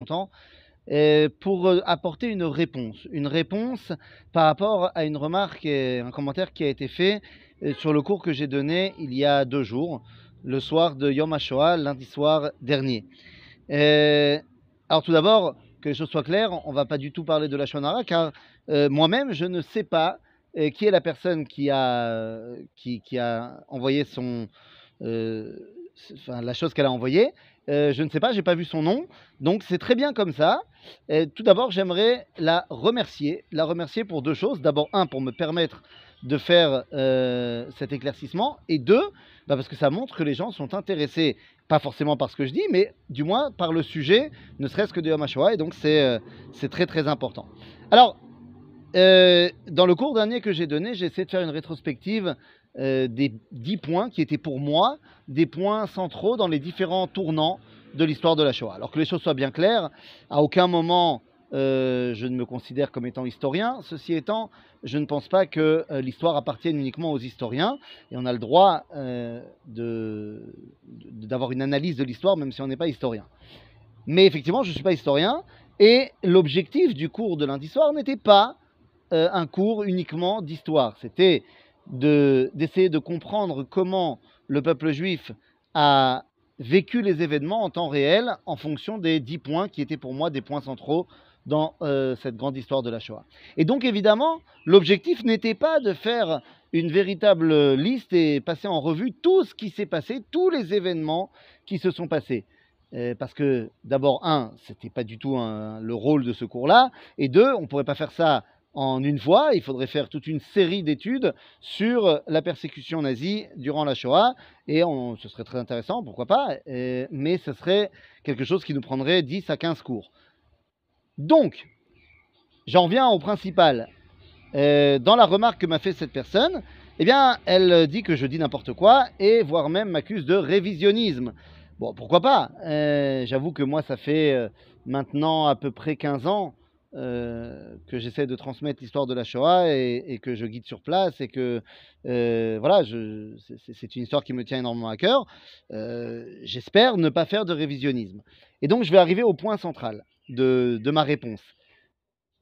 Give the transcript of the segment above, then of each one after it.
longtemps, euh, pour euh, apporter une réponse. Une réponse par rapport à une remarque et un commentaire qui a été fait euh, sur le cours que j'ai donné il y a deux jours, le soir de Yom HaShoah, lundi soir dernier. alors tout d'abord, que les choses soient claires, on ne va pas du tout parler de la Shonara, car moi-même, je ne sais pas qui est la personne qui a, qui, a envoyé son, enfin, la chose qu'elle a envoyée. Euh, je ne sais pas, j'ai pas vu son nom, donc c'est très bien comme ça. tout d'abord, j'aimerais la remercier, la remercier pour deux choses. D'abord, un, pour me permettre de faire euh, cet éclaircissement, et deux, bah, parce que ça montre que les gens sont intéressés, pas forcément par ce que je dis, mais du moins par le sujet, ne serait-ce que de Yom HaShoah, et donc c'est euh, c'est très très important. Alors, dans le cours dernier que j'ai donné, j'ai essayé de faire une rétrospective euh, des dix points qui étaient pour moi des points centraux dans les différents tournants de l'histoire de la Shoah. Alors que les choses soient bien claires, à aucun moment euh, je ne me considère comme étant historien. Ceci étant, je ne pense pas que euh, l'histoire appartienne uniquement aux historiens et on a le droit d'avoir une analyse de l'histoire même si on n'est pas historien. Mais effectivement, je ne suis pas historien et l'objectif du cours de lundi soir n'était pas un cours uniquement d'histoire. C'était d'essayer de, comprendre comment le peuple juif a vécu les événements en temps réel en fonction des dix points qui étaient pour moi des points centraux dans euh, cette grande histoire de la Shoah. Et donc évidemment, l'objectif n'était pas de faire une véritable liste et passer en revue tout ce qui s'est passé, tous les événements qui se sont passés. Euh, parce que d'abord, un, c'était pas du tout le rôle de ce cours-là, et deux, on ne pourrait pas faire ça en une fois, il faudrait faire toute une série d'études sur la persécution nazie durant la Shoah, et ce serait très intéressant, pourquoi pas, mais ce serait quelque chose qui nous prendrait 10 à 15 cours. Donc, j'en viens au principal. Euh, dans la remarque que m'a fait cette personne, eh bien, elle dit que je dis n'importe quoi, et voire même m'accuse de révisionnisme. Bon, pourquoi pas euh, J'avoue que moi, ça fait euh, maintenant à peu près 15 ans euh, que j'essaie de transmettre l'histoire de la Shoah et, que je guide sur place et que euh, voilà, c'est une histoire qui me tient énormément à cœur. Euh, j'espère ne pas faire de révisionnisme. Et donc je vais arriver au point central de, ma réponse.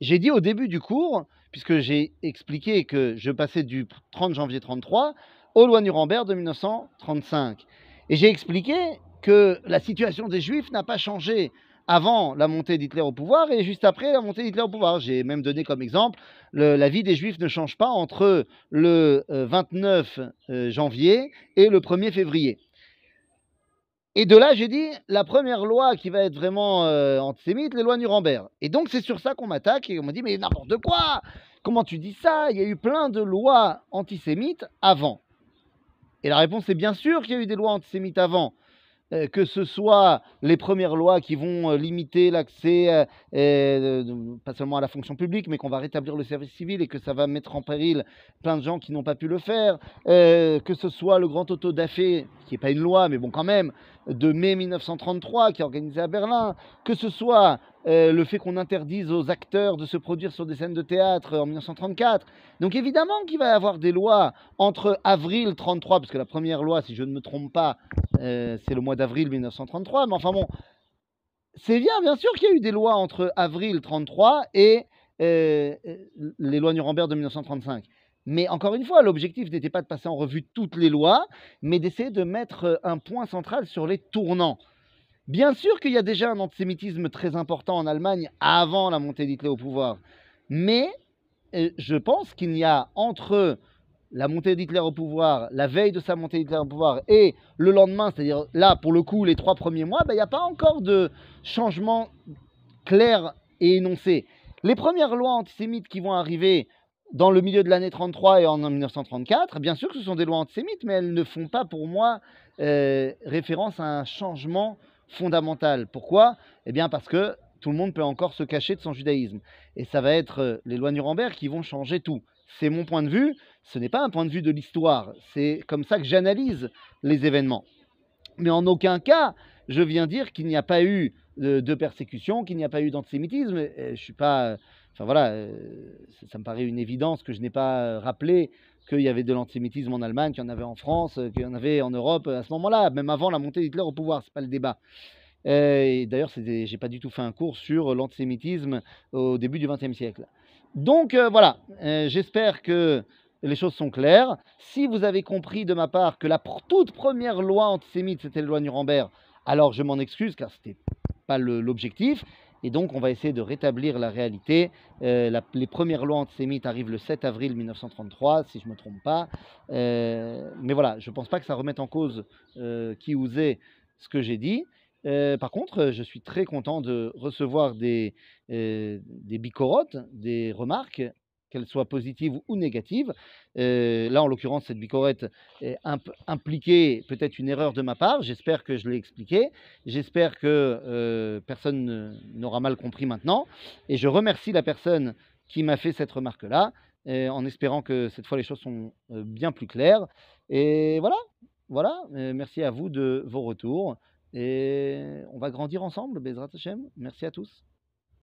J'ai dit au début du cours, puisque j'ai expliqué que je passais du 30 janvier 33 aux lois Nuremberg de 1935. Et j'ai expliqué que la situation des Juifs n'a pas changé avant la montée d'Hitler au pouvoir et juste après la montée d'Hitler au pouvoir. J'ai même donné comme exemple, la vie des Juifs ne change pas entre le 29 euh, euh, janvier et le 1er février. Et de là, j'ai dit, la première loi qui va être vraiment euh, antisémite, les lois Nuremberg. Et donc, c'est sur ça qu'on m'attaque et on m'a dit, mais n'importe quoi Comment tu dis ça? Il y a eu plein de lois antisémites avant. Et la réponse est bien sûr qu'il y a eu des lois antisémites avant. Euh, que ce soit les premières lois qui vont euh, limiter l'accès, euh, pas seulement à la fonction publique, mais qu'on va rétablir le service civil et que ça va mettre en péril plein de gens qui n'ont pas pu le faire, que ce soit le grand auto d'affaires, qui n'est pas une loi, mais bon quand même, de mai 1933 qui est organisé à Berlin, que ce soit le fait qu'on interdise aux acteurs de se produire sur des scènes de théâtre en 1934. Donc évidemment qu'il va y avoir des lois entre avril 33, parce que la première loi, si je ne me trompe pas, euh, c'est le mois d'avril 1933, mais enfin bon, c'est bien, bien sûr qu'il y a eu des lois entre avril 33 et euh, les lois Nuremberg de 1935. Mais encore une fois, l'objectif n'était pas de passer en revue toutes les lois, mais d'essayer de mettre un point central sur les tournants. Bien sûr qu'il y a déjà un antisémitisme très important en Allemagne avant la montée d'Hitler au pouvoir, mais euh, je pense qu'il n'y a entre la montée d'Hitler au pouvoir, la veille de sa montée d'Hitler au pouvoir et le lendemain, c'est-à-dire là pour le coup les trois premiers mois, ben, il n'y a pas encore de changement clair et énoncé. Les premières lois antisémites qui vont arriver dans le milieu de l'année 33 et en 1934, bien sûr que ce sont des lois antisémites, mais elles ne font pas pour moi euh, référence à un changement fondamental. Pourquoi? Eh bien parce que tout le monde peut encore se cacher de son judaïsme. Et ça va être euh, les lois Nuremberg qui vont changer tout. C'est mon point de vue, ce n'est pas un point de vue de l'histoire, c'est comme ça que j'analyse les événements. Mais en aucun cas, je viens dire qu'il n'y a pas eu de, persécution, qu'il n'y a pas eu d'antisémitisme. Je suis pas Enfin voilà, euh, ça, me paraît une évidence que je n'ai pas euh, rappelé qu'il y avait de l'antisémitisme en Allemagne, qu'il y en avait en France, euh, qu'il y en avait en Europe à ce moment-là, même avant la montée d'Hitler au pouvoir, c'est pas le débat. Euh, et d'ailleurs, j'ai pas du tout fait un cours sur l'antisémitisme au début du XXe siècle. Donc euh, voilà, euh, j'espère que les choses sont claires. Si vous avez compris de ma part que la toute première loi antisémite, c'était la loi Nuremberg, alors je m'en excuse car c'était pas le- l'objectif. Et donc, on va essayer de rétablir la réalité. Euh, les premières lois antisémites arrivent le 7 avril 1933, si je ne me trompe pas. Euh, mais voilà, je ne pense pas que ça remette en cause euh, qui osait ce que j'ai dit. Par contre, je suis très content de recevoir des, des des remarques, qu'elles soient positives ou négatives. Euh, là, en l'occurrence, cette bicorette imp- impliquée peut-être une erreur de ma part. J'espère que je l'ai expliqué. J'espère que euh, personne ne- n'aura mal compris maintenant. Et je remercie la personne qui m'a fait cette remarque-là, euh, en espérant que cette fois les choses sont bien plus claires. Et voilà, voilà. Merci à vous de vos retours. Et on va grandir ensemble, Bezrat. Merci à tous.